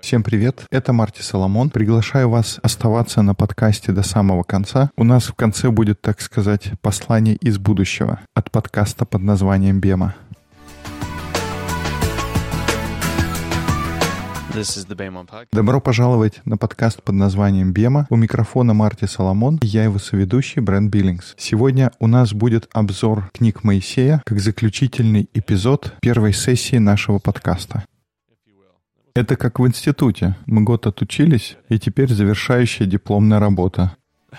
Всем привет, это Марти Соломон. Приглашаю вас оставаться на подкасте до самого конца. У нас в конце будет, так сказать, послание из будущего от подкаста под названием «Бема». Добро пожаловать на подкаст под названием «Бема». У микрофона Марти Соломон, и я его соведущий Брент Биллингс. Сегодня у нас будет обзор книг Моисея как заключительный эпизод первой сессии нашего подкаста. Это как в институте. Мы год отучились, и теперь завершающая дипломная работа.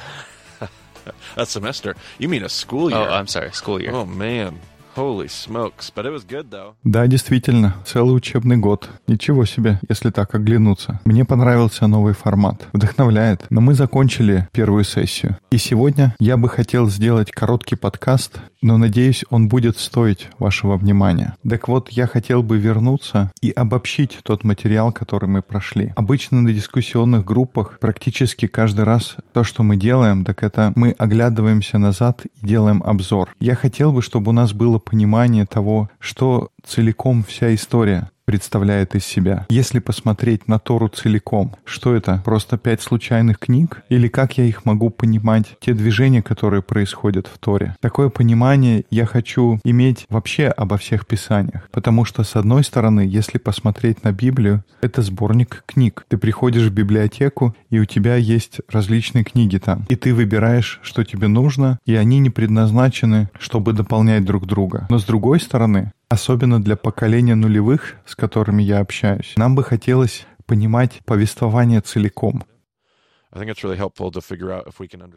A semester? You mean a school year? Oh, I'm sorry, school year. Oh man. Holy smokes. But it was good, though. Да, действительно, целый учебный год. Ничего себе, если так оглянуться. Мне понравился новый формат. Вдохновляет. Но мы закончили первую сессию. И сегодня я бы хотел сделать короткий подкаст, но надеюсь, он будет стоить вашего внимания. Так вот, я хотел бы вернуться и обобщить тот материал, который мы прошли. Обычно на дискуссионных группах практически каждый раз то, что мы делаем, так это мы оглядываемся назад и делаем обзор. Я хотел бы, чтобы у нас было понимание того, что целиком вся история представляет из себя. Если посмотреть на Тору целиком, что это? Просто пять случайных книг? Или как я их могу понимать, те движения, которые происходят в Торе? Такое понимание я хочу иметь вообще обо всех писаниях. Потому что, с одной стороны, если посмотреть на Библию, это сборник книг. Ты приходишь в библиотеку, и у тебя есть различные книги там. И ты выбираешь, что тебе нужно, и они не предназначены, чтобы дополнять друг друга. Но с другой стороны, особенно для поколения нулевых, с которыми я общаюсь, нам бы хотелось понимать повествование целиком.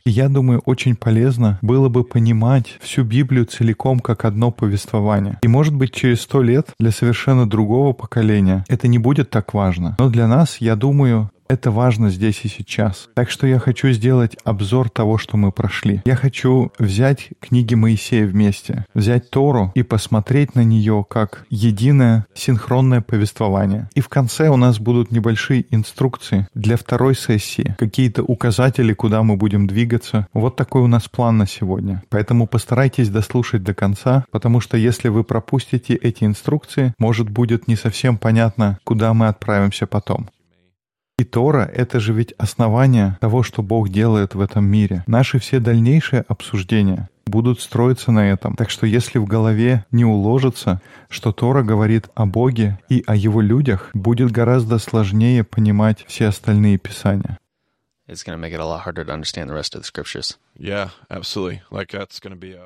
Я думаю, очень полезно было бы понимать всю Библию целиком как одно повествование. И может быть через сто лет для совершенно другого поколения это не будет так важно. Но для нас, я думаю, это важно здесь и сейчас. Так что я хочу сделать обзор того, что мы прошли. Я хочу взять книги Моисея вместе, взять Тору и посмотреть на нее как единое синхронное повествование. И в конце у нас будут небольшие инструкции для второй сессии, какие-то указатели, куда мы будем двигаться. Вот такой у нас план на сегодня. Поэтому постарайтесь дослушать до конца, потому что если вы пропустите эти инструкции, может будет не совсем понятно, куда мы отправимся потом. И Тора — это же ведь основание того, что Бог делает в этом мире. Наши все дальнейшие обсуждения будут строиться на этом. Так что если в голове не уложится, что Тора говорит о Боге и о Его людях, будет гораздо сложнее понимать все остальные писания. It's.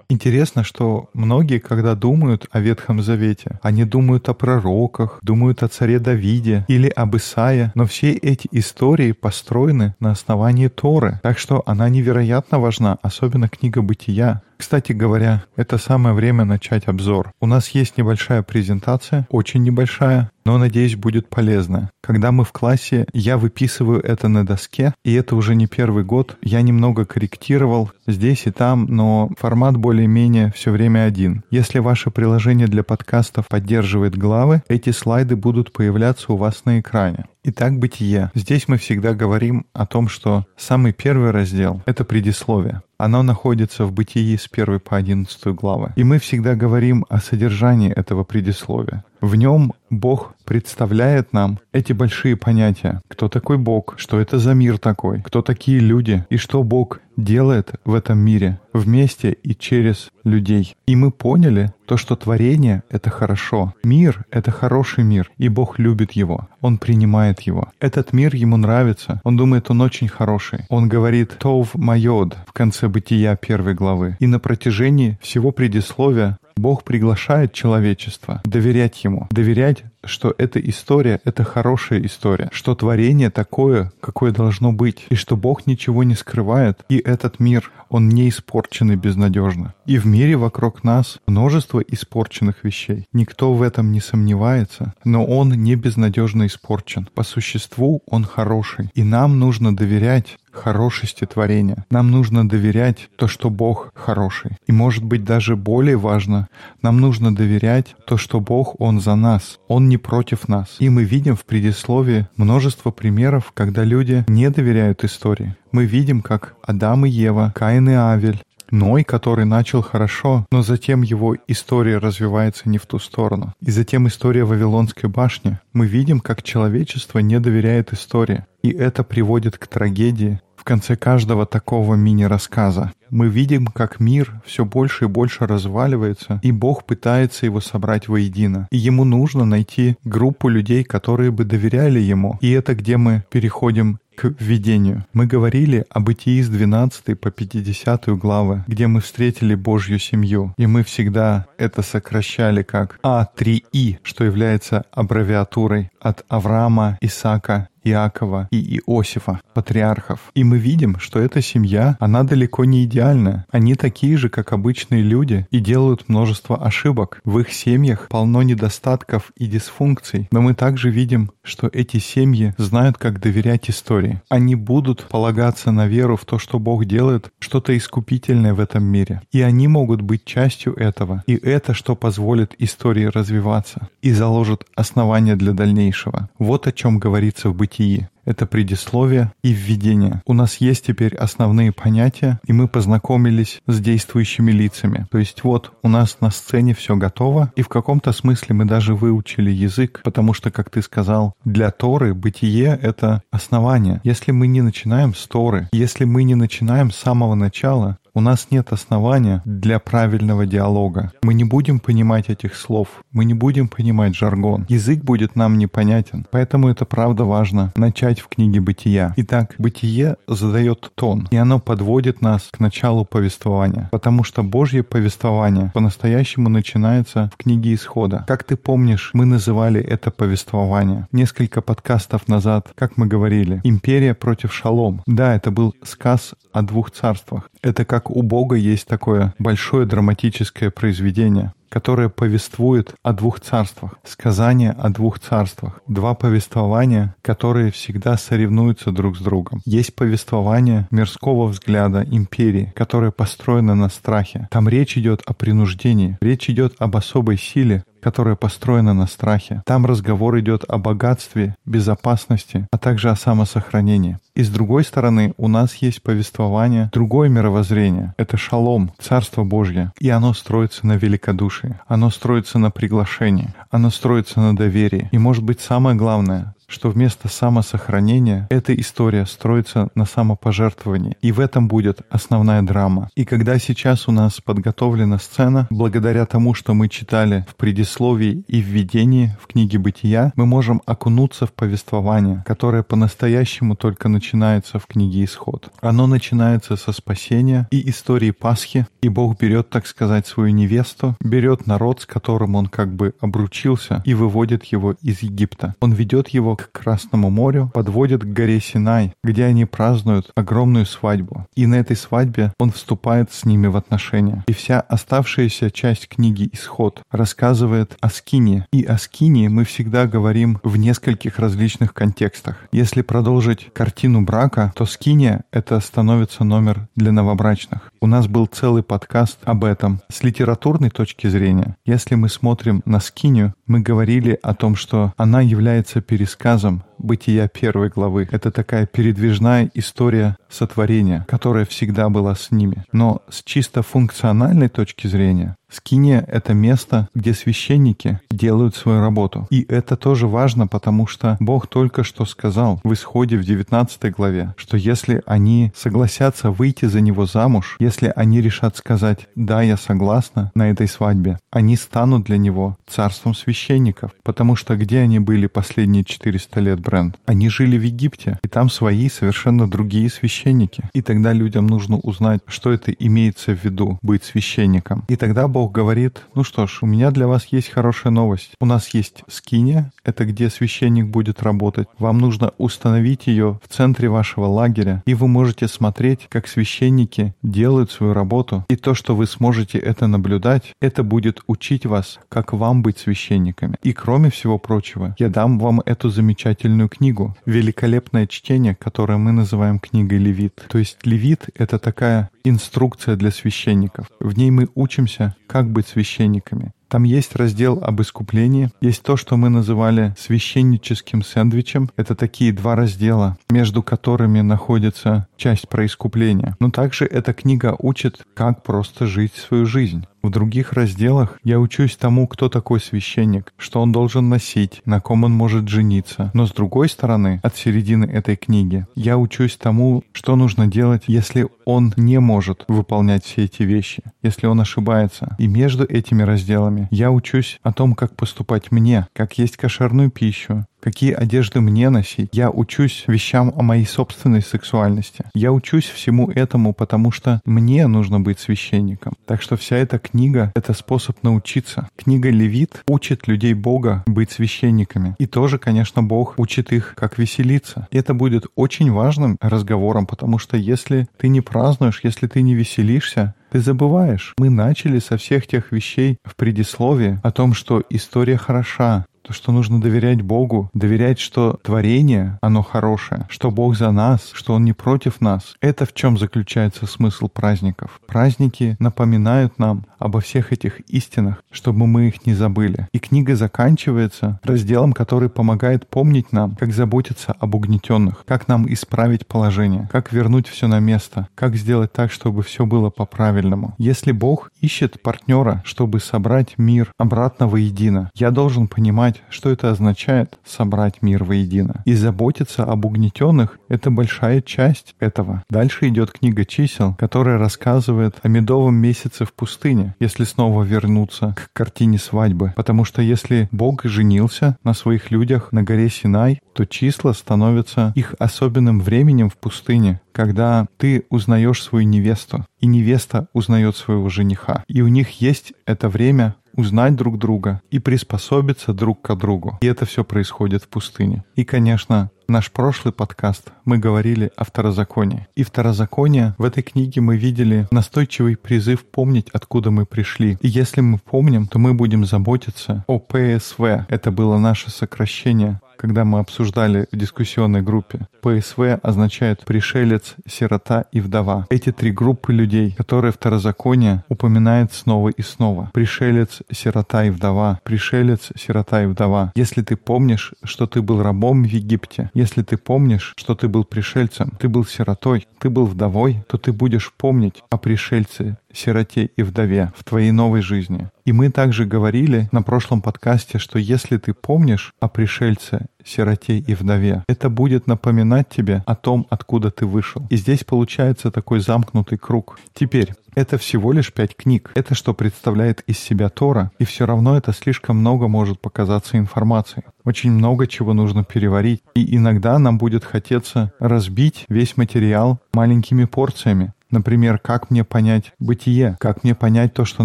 Интересно, что многие, когда думают о Ветхом Завете, они думают о пророках, думают о царе Давиде или об Исаия, но все эти истории построены на основании Торы, так что она невероятно важна, особенно книга Бытия. Кстати говоря, это самое время начать обзор. У нас есть небольшая презентация, очень небольшая, но, надеюсь, будет полезная. Когда мы в классе, я выписываю это на доске, и это уже не первый год. Я немного корректировал здесь и там, но формат более-менее все время один. Если ваше приложение для подкастов поддерживает главы, эти слайды будут появляться у вас на экране. Итак, бытие. Здесь мы всегда говорим о том, что самый первый раздел — это предисловие. Оно находится в бытии с 1 по 11 главы. И мы всегда говорим о содержании этого предисловия. В нем Бог представляет нам эти большие понятия. Кто такой Бог? Что это за мир такой? Кто такие люди? И что Бог делает в этом мире вместе и через людей. И мы поняли то, что творение — это хорошо. Мир — это хороший мир, и Бог любит его. Он принимает его. Этот мир ему нравится. Он думает, он очень хороший. Он говорит «Тов майод» в конце бытия первой главы. И на протяжении всего предисловия Бог приглашает человечество доверять Ему, доверять, что эта история — это хорошая история, что творение такое, какое должно быть, и что Бог ничего не скрывает, и этот мир, он не испорчен и безнадежно. И в мире вокруг нас множество испорченных вещей. Никто в этом не сомневается, но он не безнадежно испорчен. По существу он хороший, и нам нужно доверять хорошести творения. Нам нужно доверять то, что Бог хороший. И может быть даже более важно, нам нужно доверять то, что Бог, Он за нас. Он не против нас. И мы видим в предисловии множество примеров, когда люди не доверяют истории. Мы видим, как Адам и Ева, Каин и Авель, Ной, который начал хорошо, но затем его история развивается не в ту сторону. И затем история Вавилонской башни. Мы видим, как человечество не доверяет истории. И это приводит к трагедии, в конце каждого такого мини-рассказа. Мы видим, как мир все больше и больше разваливается, и Бог пытается его собрать воедино. И ему нужно найти группу людей, которые бы доверяли ему. И это где мы переходим к введению. Мы говорили об Бытии с 12 по 50 главы, где мы встретили Божью семью, и мы всегда это сокращали как А3И, что является аббревиатурой от Авраама, Исаака Иакова и Иосифа, патриархов. И мы видим, что эта семья, она далеко не идеальная. Они такие же, как обычные люди, и делают множество ошибок. В их семьях полно недостатков и дисфункций. Но мы также видим, что эти семьи знают, как доверять истории. Они будут полагаться на веру в то, что Бог делает что-то искупительное в этом мире. И они могут быть частью этого. И это, что позволит истории развиваться и заложит основания для дальнейшего. Вот о чем говорится в бытии. Это предисловие и введение. У нас есть теперь основные понятия, и мы познакомились с действующими лицами. То есть вот у нас на сцене все готово, и в каком-то смысле мы даже выучили язык, потому что, как ты сказал, для Торы бытие — это основание. Если мы не начинаем с Торы, если мы не начинаем с самого начала, у нас нет основания для правильного диалога. Мы не будем понимать этих слов, мы не будем понимать жаргон. Язык будет нам непонятен. Поэтому это правда важно начать в книге «Бытия». Итак, «Бытие» задает тон, и оно подводит нас к началу повествования. Потому что Божье повествование по-настоящему начинается в книге Исхода. Как ты помнишь, мы называли это повествование. Несколько подкастов назад, как мы говорили, «Империя против шалом». Да, это был сказ о двух царствах. Это как у Бога есть такое большое драматическое произведение, которое повествует о двух царствах, сказание о двух царствах, два повествования, которые всегда соревнуются друг с другом. Есть повествование мирского взгляда империи, которое построено на страхе. Там речь идет о принуждении, речь идет об особой силе, которая построена на страхе. Там разговор идет о богатстве, безопасности, а также о самосохранении. И с другой стороны, у нас есть повествование, другое мировоззрение. Это шалом, Царство Божье. И оно строится на великодушии. Оно строится на приглашении. Оно строится на доверии. И может быть самое главное, что вместо самосохранения эта история строится на самопожертвовании. И в этом будет основная драма. И когда сейчас у нас подготовлена сцена, благодаря тому, что мы читали в предисловии и введении в книге «Бытия», мы можем окунуться в повествование, которое по-настоящему только начинается в книге «Исход». Оно начинается со спасения и истории Пасхи, и Бог берет, так сказать, свою невесту, берет народ, с которым он как бы обручился, и выводит его из Египта. Он ведет его к Красному морю, подводит к горе Синай, где они празднуют огромную свадьбу. И на этой свадьбе он вступает с ними в отношения. И вся оставшаяся часть книги «Исход» рассказывает о Скине. И о Скине мы всегда говорим в нескольких различных контекстах. Если продолжить картину брака, то Скиния — это становится номер для новобрачных. У нас был целый подкаст об этом. С литературной точки зрения, если мы смотрим на Скинию, мы говорили о том, что она является пересказом chasm бытия первой главы. Это такая передвижная история сотворения, которая всегда была с ними. Но с чисто функциональной точки зрения, Скиния — это место, где священники делают свою работу. И это тоже важно, потому что Бог только что сказал в исходе в 19 главе, что если они согласятся выйти за него замуж, если они решат сказать «да, я согласна» на этой свадьбе, они станут для него царством священников, потому что где они были последние 400 лет, Бренд? Они жили в Египте, и там свои совершенно другие священники. И тогда людям нужно узнать, что это имеется в виду быть священником. И тогда Бог говорит, ну что ж, у меня для вас есть хорошая новость. У нас есть скиния, это где священник будет работать. Вам нужно установить ее в центре вашего лагеря, и вы можете смотреть, как священники делают свою работу. И то, что вы сможете это наблюдать, это будет учить вас, как вам быть священниками. И кроме всего прочего, я дам вам эту замечательную книгу. Великолепное чтение, которое мы называем книгой Левит. То есть Левит — это такая инструкция для священников. В ней мы учимся, как быть священниками, Там есть раздел об искуплении, есть то, что мы называли священническим сэндвичем. Это такие два раздела, между которыми находится часть про искупление. Но также эта книга учит, как просто жить свою жизнь. В других разделах я учусь тому, кто такой священник, что он должен носить, на ком он может жениться. Но с другой стороны, от середины этой книги, я учусь тому, что нужно делать, если он не может выполнять все эти вещи, если он ошибается. И между этими разделами я учусь о том, как поступать мне, как есть кошерную пищу, какие одежды мне носить. Я учусь вещам о моей собственной сексуальности. Я учусь всему этому, потому что мне нужно быть священником. Так что вся эта книга — это способ научиться. Книга Левит учит людей Бога быть священниками. И тоже, конечно, Бог учит их, как веселиться. И это будет очень важным разговором, потому что если ты не празднуешь, если ты не веселишься, ты забываешь. Мы начали со всех тех вещей в предисловии о том, что история хороша, что нужно доверять Богу, доверять, что творение, оно хорошее, что Бог за нас, что Он не против нас. Это в чем заключается смысл праздников. Праздники напоминают нам обо всех этих истинах, чтобы мы их не забыли. И книга заканчивается разделом, который помогает помнить нам, как заботиться об угнетенных, как нам исправить положение, как вернуть все на место, как сделать так, чтобы все было по-правильному. Если Бог ищет партнера, чтобы собрать мир обратно воедино, я должен понимать, понимать, что это означает собрать мир воедино. И заботиться об угнетенных — это большая часть этого. Дальше идет книга чисел, которая рассказывает о медовом месяце в пустыне, если снова вернуться к картине свадьбы. Потому что если Бог женился на своих людях на горе Синай, то числа становятся их особенным временем в пустыне, когда ты узнаешь свою невесту, и невеста узнает своего жениха. И у них есть это время узнать друг друга и приспособиться друг к другу. И это все происходит в пустыне. И, конечно, наш прошлый подкаст мы говорили о второзаконии. И второзаконие в этой книге мы видели настойчивый призыв помнить, откуда мы пришли. И если мы помним, то мы будем заботиться о ПСВ. Это было наше сокращение когда мы обсуждали в дискуссионной группе. ПСВ означает пришелец, сирота и вдова. Эти три группы людей, которые второзаконие упоминает снова и снова. Пришелец, сирота и вдова. Пришелец, сирота и вдова. Если ты помнишь, что ты был рабом в Египте, если ты помнишь, что ты был пришельцем, ты был сиротой, ты был вдовой, то ты будешь помнить о пришельце, сироте и вдове в твоей новой жизни. И мы также говорили на прошлом подкасте, что если ты помнишь о пришельце, сироте и вдове, это будет напоминать тебе о том, откуда ты вышел. И здесь получается такой замкнутый круг. Теперь, это всего лишь пять книг. Это что представляет из себя Тора, и все равно это слишком много может показаться информации. Очень много чего нужно переварить, и иногда нам будет хотеться разбить весь материал маленькими порциями, Например, как мне понять бытие, как мне понять то, что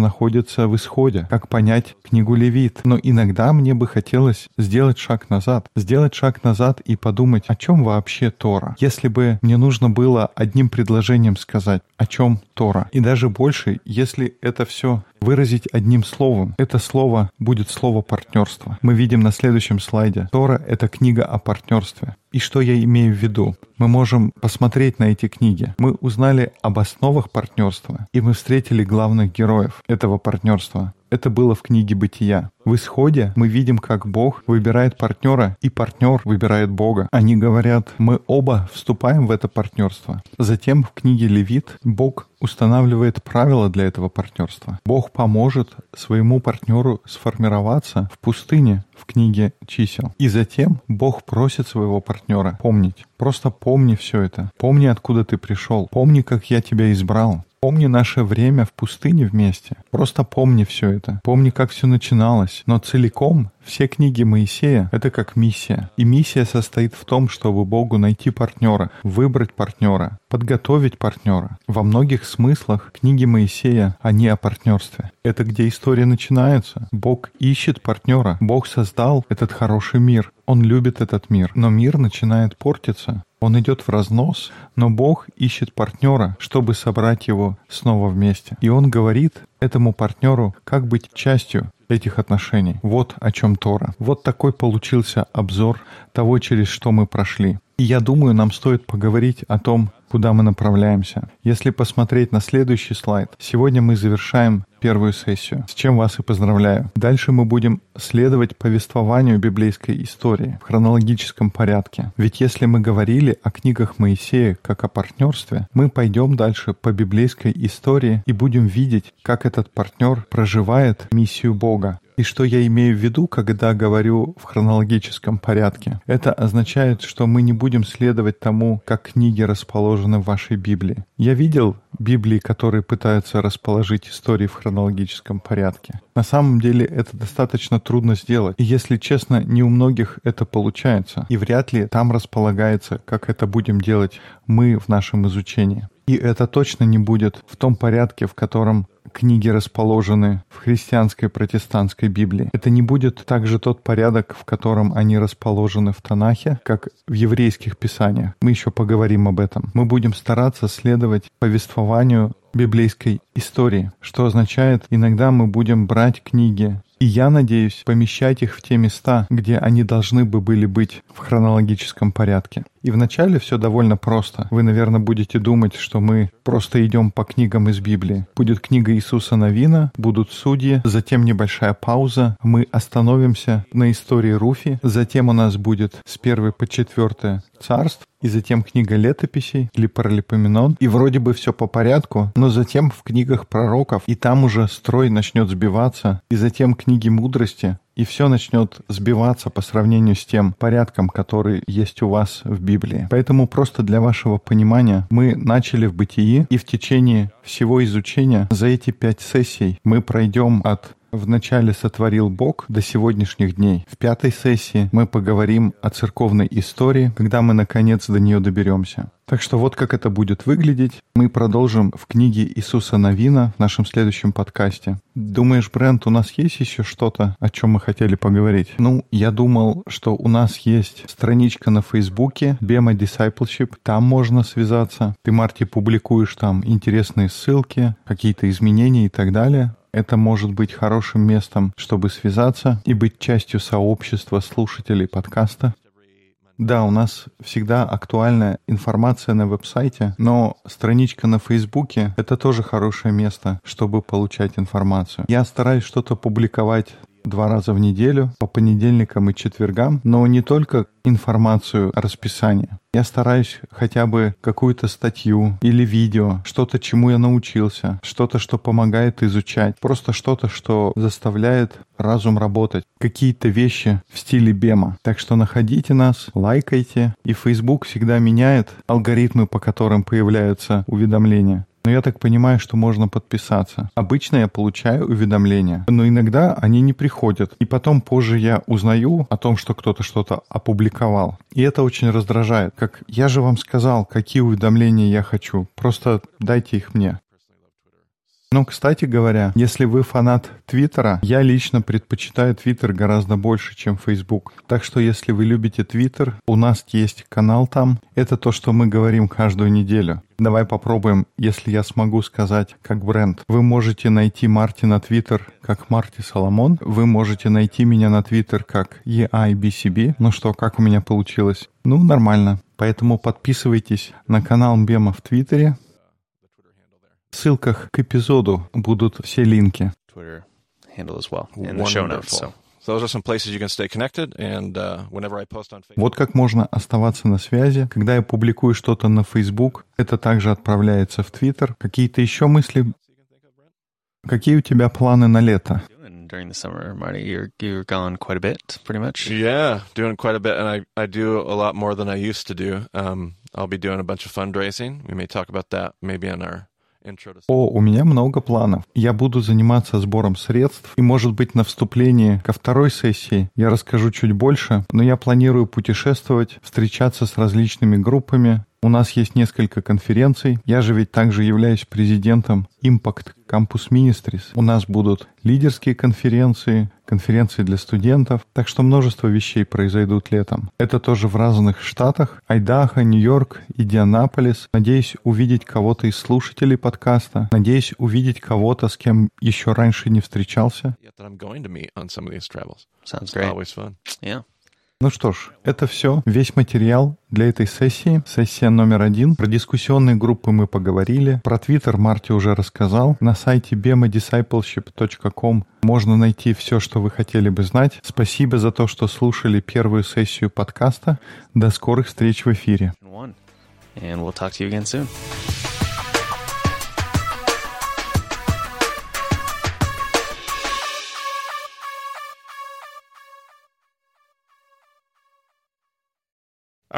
находится в исходе, как понять книгу Левит. Но иногда мне бы хотелось сделать шаг назад, сделать шаг назад и подумать, о чем вообще Тора. Если бы мне нужно было одним предложением сказать, о чем Тора. И даже больше, если это все выразить одним словом. Это слово будет слово партнерства. Мы видим на следующем слайде. Тора — это книга о партнерстве. И что я имею в виду? Мы можем посмотреть на эти книги. Мы узнали об основах партнерства, и мы встретили главных героев этого партнерства. Это было в книге «Бытия». В исходе мы видим, как Бог выбирает партнера, и партнер выбирает Бога. Они говорят, мы оба вступаем в это партнерство. Затем в книге Левит Бог устанавливает правила для этого партнерства. Бог поможет своему партнеру сформироваться в пустыне в книге чисел. И затем Бог просит своего партнера помнить. Просто помни все это. Помни, откуда ты пришел. Помни, как я тебя избрал. Помни наше время в пустыне вместе. Просто помни все это. Помни, как все начиналось. Но целиком все книги Моисея — это как миссия. И миссия состоит в том, чтобы Богу найти партнера, выбрать партнера, подготовить партнера. Во многих смыслах книги Моисея, они о партнерстве. Это где история начинается. Бог ищет партнера. Бог создал этот хороший мир. Он любит этот мир. Но мир начинает портиться. Он идет в разнос, но Бог ищет партнера, чтобы собрать его снова вместе. И он говорит этому партнеру, как быть частью этих отношений. Вот о чем Тора. Вот такой получился обзор того, через что мы прошли. Я думаю, нам стоит поговорить о том, куда мы направляемся. Если посмотреть на следующий слайд, сегодня мы завершаем первую сессию, с чем вас и поздравляю. Дальше мы будем следовать повествованию библейской истории в хронологическом порядке. Ведь если мы говорили о книгах Моисея как о партнерстве, мы пойдем дальше по библейской истории и будем видеть, как этот партнер проживает миссию Бога. И что я имею в виду, когда говорю в хронологическом порядке? Это означает, что мы не будем следовать тому, как книги расположены в вашей Библии. Я видел Библии, которые пытаются расположить истории в хронологическом порядке. На самом деле это достаточно трудно сделать. И если честно, не у многих это получается. И вряд ли там располагается, как это будем делать мы в нашем изучении. И это точно не будет в том порядке, в котором книги расположены в христианской протестантской Библии. Это не будет также тот порядок, в котором они расположены в Танахе, как в еврейских писаниях. Мы еще поговорим об этом. Мы будем стараться следовать повествованию библейской истории, что означает, иногда мы будем брать книги и я надеюсь помещать их в те места, где они должны бы были быть в хронологическом порядке. И вначале все довольно просто. Вы, наверное, будете думать, что мы просто идем по книгам из Библии. Будет книга Иисуса Новина, будут судьи, затем небольшая пауза, мы остановимся на истории Руфи, затем у нас будет с первой по четвертое царств, и затем книга летописей или паралипоменон, и вроде бы все по порядку, но затем в книгах пророков, и там уже строй начнет сбиваться, и затем книги мудрости, и все начнет сбиваться по сравнению с тем порядком, который есть у вас в Библии. Поэтому просто для вашего понимания мы начали в бытии, и в течение всего изучения за эти пять сессий мы пройдем от Вначале сотворил Бог до сегодняшних дней. В пятой сессии мы поговорим о церковной истории, когда мы наконец до нее доберемся. Так что вот как это будет выглядеть. Мы продолжим в книге Иисуса Новина в нашем следующем подкасте. Думаешь, Брент, у нас есть еще что-то, о чем мы хотели поговорить? Ну, я думал, что у нас есть страничка на Фейсбуке Bema Discipleship. Там можно связаться. Ты, Марти, публикуешь там интересные ссылки, какие-то изменения и так далее это может быть хорошим местом, чтобы связаться и быть частью сообщества слушателей подкаста. Да, у нас всегда актуальная информация на веб-сайте, но страничка на Фейсбуке — это тоже хорошее место, чтобы получать информацию. Я стараюсь что-то публиковать два раза в неделю, по понедельникам и четвергам, но не только информацию о расписании. Я стараюсь хотя бы какую-то статью или видео, что-то, чему я научился, что-то, что помогает изучать, просто что-то, что заставляет разум работать, какие-то вещи в стиле бема. Так что находите нас, лайкайте, и Facebook всегда меняет алгоритмы, по которым появляются уведомления. Но я так понимаю, что можно подписаться. Обычно я получаю уведомления, но иногда они не приходят. И потом позже я узнаю о том, что кто-то что-то опубликовал. И это очень раздражает. Как я же вам сказал, какие уведомления я хочу. Просто дайте их мне. Ну, кстати говоря, если вы фанат Твиттера, я лично предпочитаю Твиттер гораздо больше, чем Фейсбук. Так что, если вы любите Твиттер, у нас есть канал там. Это то, что мы говорим каждую неделю. Давай попробуем, если я смогу сказать как бренд. Вы можете найти Марти на Твиттер как Марти Соломон. Вы можете найти меня на Твиттер как EIBCB. Ну что, как у меня получилось? Ну, нормально. Поэтому подписывайтесь на канал Мбема в Твиттере. В ссылках к эпизоду будут все линки. Twitter handle as well in the show notes. So. Those are some places you can stay connected, and uh, whenever I post on Facebook. Вот как можно оставаться на связи. Когда я публикую что-то на Facebook, это также отправляется в Twitter. Какие-то еще мысли? Какие у тебя планы на лето? During the summer, Marty, you're you're gone quite a bit, pretty much. Yeah, doing quite a bit, and I, I do a lot more than I used to do. Um, I'll be doing a bunch of fundraising. We may talk about that maybe on our о, у меня много планов. Я буду заниматься сбором средств, и, может быть, на вступлении ко второй сессии я расскажу чуть больше, но я планирую путешествовать, встречаться с различными группами, у нас есть несколько конференций. Я же ведь также являюсь президентом Impact Campus Ministries. У нас будут лидерские конференции, конференции для студентов. Так что множество вещей произойдут летом. Это тоже в разных штатах. Айдахо, Нью-Йорк, Индианаполис. Надеюсь увидеть кого-то из слушателей подкаста. Надеюсь увидеть кого-то, с кем еще раньше не встречался. Sounds great. Yeah. Ну что ж, это все. Весь материал для этой сессии. Сессия номер один. Про дискуссионные группы мы поговорили. Про Твиттер Марти уже рассказал. На сайте bemadiscipleship.com можно найти все, что вы хотели бы знать. Спасибо за то, что слушали первую сессию подкаста. До скорых встреч в эфире. And we'll talk to you again soon.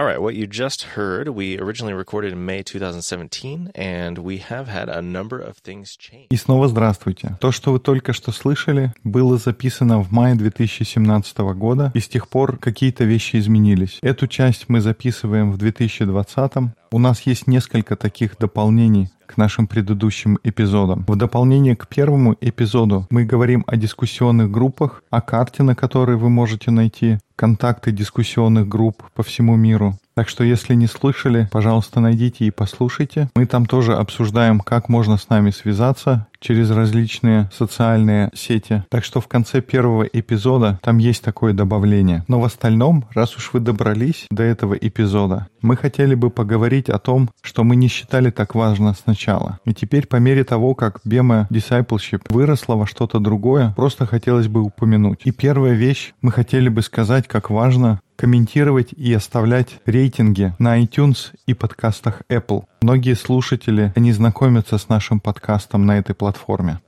All right, what you just heard, we originally recorded in May 2017, and we have had a number of things change. И снова здравствуйте. То, что вы только что слышали, было записано в мае 2017 года, и с тех пор какие-то вещи изменились. Эту часть мы записываем в 2020. У нас есть несколько таких дополнений к нашим предыдущим эпизодам. В дополнение к первому эпизоду мы говорим о дискуссионных группах, о карте, на которой вы можете найти контакты дискуссионных групп по всему миру. Так что, если не слышали, пожалуйста, найдите и послушайте. Мы там тоже обсуждаем, как можно с нами связаться через различные социальные сети. Так что в конце первого эпизода там есть такое добавление. Но в остальном, раз уж вы добрались до этого эпизода, мы хотели бы поговорить о том, что мы не считали так важно сначала. И теперь по мере того, как Бема Discipleship выросла во что-то другое, просто хотелось бы упомянуть. И первая вещь, мы хотели бы сказать, как важно комментировать и оставлять рейтинги на iTunes и подкастах Apple. Многие слушатели не знакомятся с нашим подкастом на этой платформе.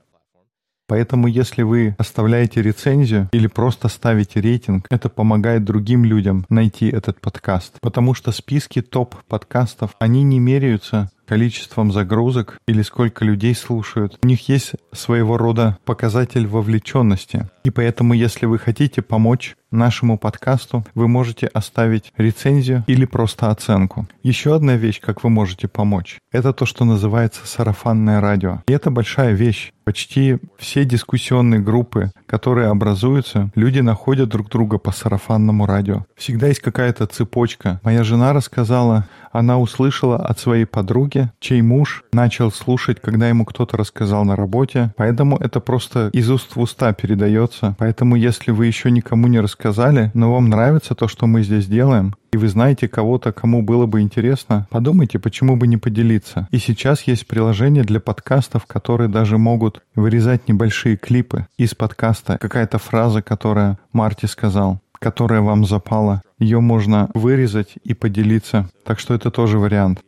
Поэтому, если вы оставляете рецензию или просто ставите рейтинг, это помогает другим людям найти этот подкаст. Потому что списки топ-подкастов, они не меряются количеством загрузок или сколько людей слушают. У них есть своего рода показатель вовлеченности. И поэтому, если вы хотите помочь нашему подкасту, вы можете оставить рецензию или просто оценку. Еще одна вещь, как вы можете помочь, это то, что называется сарафанное радио. И это большая вещь. Почти все дискуссионные группы, которые образуются, люди находят друг друга по сарафанному радио. Всегда есть какая-то цепочка. Моя жена рассказала, она услышала от своей подруги, чей муж начал слушать, когда ему кто-то рассказал на работе. Поэтому это просто из уст в уста передается. Поэтому если вы еще никому не рассказали, но вам нравится то, что мы здесь делаем, и вы знаете кого-то, кому было бы интересно, подумайте, почему бы не поделиться. И сейчас есть приложение для подкастов, которые даже могут вырезать небольшие клипы из подкаста. Какая-то фраза, которая Марти сказал которая вам запала. Ее можно вырезать и поделиться. Так что это тоже вариант.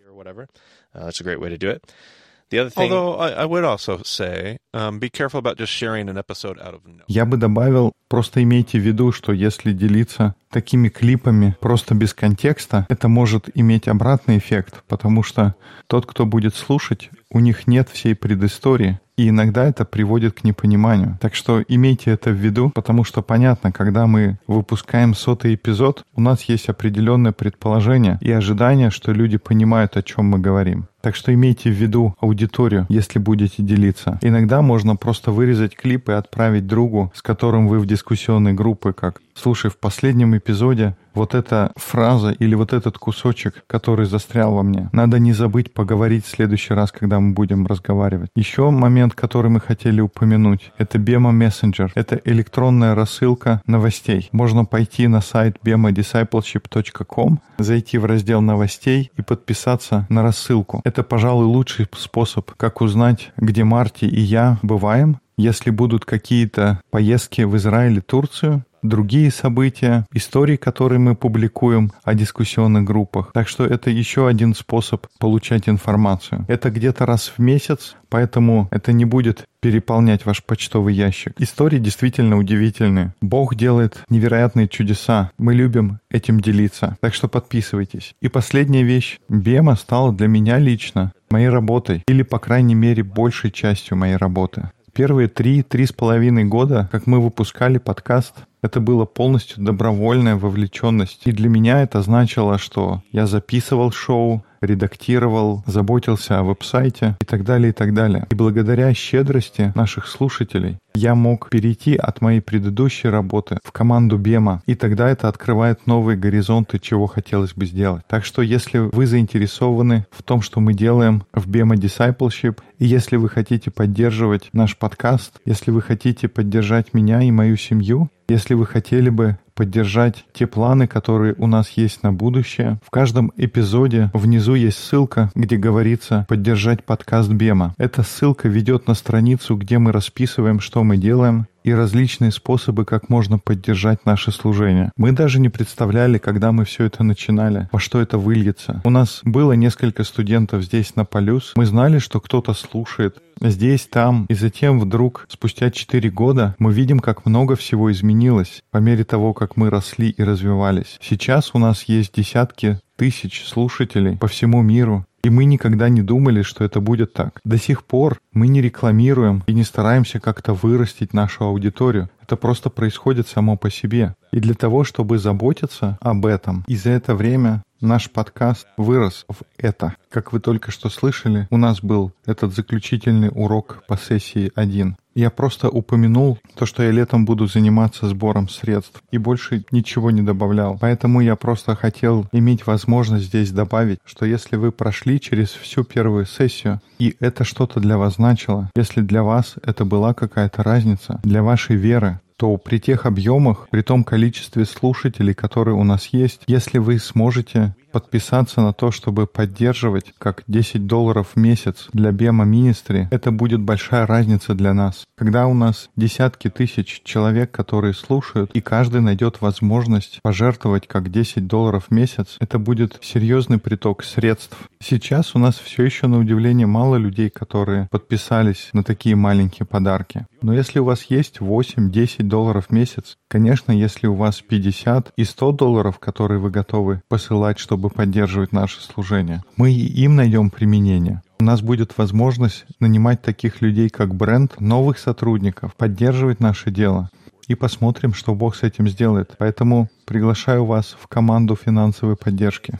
That's a great way to do it. The other thing... Although I, I would also say, be careful about just sharing an episode out of Я бы добавил, просто имейте в виду, что если делиться такими клипами просто без контекста, это может иметь обратный эффект, потому что тот, кто будет слушать, у них нет всей предыстории, и иногда это приводит к непониманию. Так что имейте это в виду, потому что понятно, когда мы выпускаем сотый эпизод, у нас есть определенное предположение и ожидание, что люди понимают, о чем мы говорим. Так что имейте в виду аудиторию, если будете делиться. Иногда можно просто вырезать клип и отправить другу, с которым вы в дискуссионной группе, как «Слушай, в последнем эпизоде вот эта фраза или вот этот кусочек, который застрял во мне. Надо не забыть поговорить в следующий раз, когда мы будем разговаривать. Еще момент, который мы хотели упомянуть, это Bema Messenger. Это электронная рассылка новостей. Можно пойти на сайт bemadiscipleship.com, зайти в раздел новостей и подписаться на рассылку. Это, пожалуй, лучший способ, как узнать, где Марти и я бываем, если будут какие-то поездки в Израиль и Турцию, другие события, истории, которые мы публикуем о дискуссионных группах. Так что это еще один способ получать информацию. Это где-то раз в месяц, поэтому это не будет переполнять ваш почтовый ящик. Истории действительно удивительные. Бог делает невероятные чудеса. Мы любим этим делиться. Так что подписывайтесь. И последняя вещь. Бема стала для меня лично моей работой, или, по крайней мере, большей частью моей работы. Первые три-три с половиной года, как мы выпускали подкаст, это было полностью добровольная вовлеченность. И для меня это значило, что я записывал шоу, редактировал, заботился о веб-сайте и так далее, и так далее. И благодаря щедрости наших слушателей я мог перейти от моей предыдущей работы в команду Бема, и тогда это открывает новые горизонты, чего хотелось бы сделать. Так что если вы заинтересованы в том, что мы делаем в Бема Discipleship, и если вы хотите поддерживать наш подкаст, если вы хотите поддержать меня и мою семью, если вы хотели бы поддержать те планы, которые у нас есть на будущее. В каждом эпизоде внизу есть ссылка, где говорится «Поддержать подкаст Бема». Эта ссылка ведет на страницу, где мы расписываем, что мы делаем, и различные способы, как можно поддержать наше служение. Мы даже не представляли, когда мы все это начинали, во что это выльется. У нас было несколько студентов здесь на Полюс. Мы знали, что кто-то слушает здесь, там, и затем вдруг, спустя 4 года, мы видим, как много всего изменилось по мере того, как мы росли и развивались. Сейчас у нас есть десятки тысяч слушателей по всему миру, и мы никогда не думали, что это будет так. До сих пор мы не рекламируем и не стараемся как-то вырастить нашу аудиторию. Это просто происходит само по себе. И для того, чтобы заботиться об этом, и за это время наш подкаст вырос в это. Как вы только что слышали, у нас был этот заключительный урок по сессии 1. Я просто упомянул то, что я летом буду заниматься сбором средств, и больше ничего не добавлял. Поэтому я просто хотел иметь возможность здесь добавить, что если вы прошли через всю первую сессию, и это что-то для вас значило, если для вас это была какая-то разница, для вашей веры, то при тех объемах, при том количестве слушателей, которые у нас есть, если вы сможете подписаться на то, чтобы поддерживать как 10 долларов в месяц для Бема Министри, это будет большая разница для нас. Когда у нас десятки тысяч человек, которые слушают, и каждый найдет возможность пожертвовать как 10 долларов в месяц, это будет серьезный приток средств. Сейчас у нас все еще на удивление мало людей, которые подписались на такие маленькие подарки. Но если у вас есть 8-10 долларов в месяц, конечно, если у вас 50 и 100 долларов, которые вы готовы посылать, чтобы чтобы поддерживать наше служение. Мы им найдем применение. У нас будет возможность нанимать таких людей, как бренд, новых сотрудников, поддерживать наше дело. И посмотрим, что Бог с этим сделает. Поэтому приглашаю вас в команду финансовой поддержки.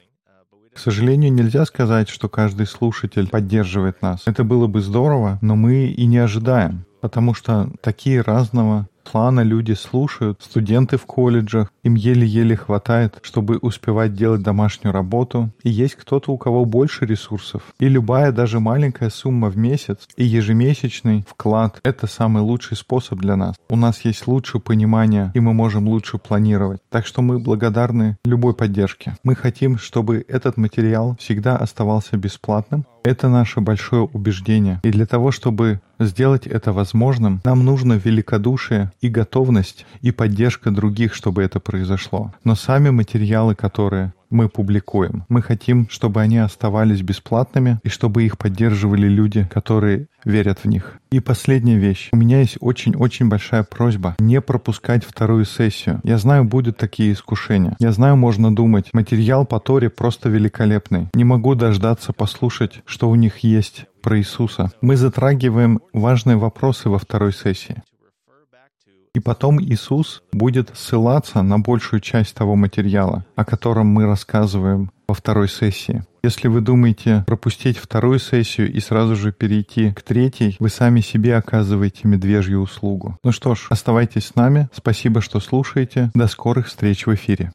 К сожалению, нельзя сказать, что каждый слушатель поддерживает нас. Это было бы здорово, но мы и не ожидаем, потому что такие разного плана люди слушают, студенты в колледжах, им еле-еле хватает, чтобы успевать делать домашнюю работу, и есть кто-то, у кого больше ресурсов. И любая, даже маленькая сумма в месяц и ежемесячный вклад — это самый лучший способ для нас. У нас есть лучшее понимание, и мы можем лучше планировать. Так что мы благодарны любой поддержке. Мы хотим, чтобы этот материал всегда оставался бесплатным, это наше большое убеждение. И для того, чтобы сделать это возможным, нам нужно великодушие и готовность, и поддержка других, чтобы это произошло. Но сами материалы, которые мы публикуем. Мы хотим, чтобы они оставались бесплатными и чтобы их поддерживали люди, которые верят в них. И последняя вещь. У меня есть очень-очень большая просьба не пропускать вторую сессию. Я знаю, будут такие искушения. Я знаю, можно думать, материал по Торе просто великолепный. Не могу дождаться послушать, что у них есть про Иисуса. Мы затрагиваем важные вопросы во второй сессии. И потом Иисус будет ссылаться на большую часть того материала, о котором мы рассказываем во второй сессии. Если вы думаете пропустить вторую сессию и сразу же перейти к третьей, вы сами себе оказываете медвежью услугу. Ну что ж, оставайтесь с нами. Спасибо, что слушаете. До скорых встреч в эфире.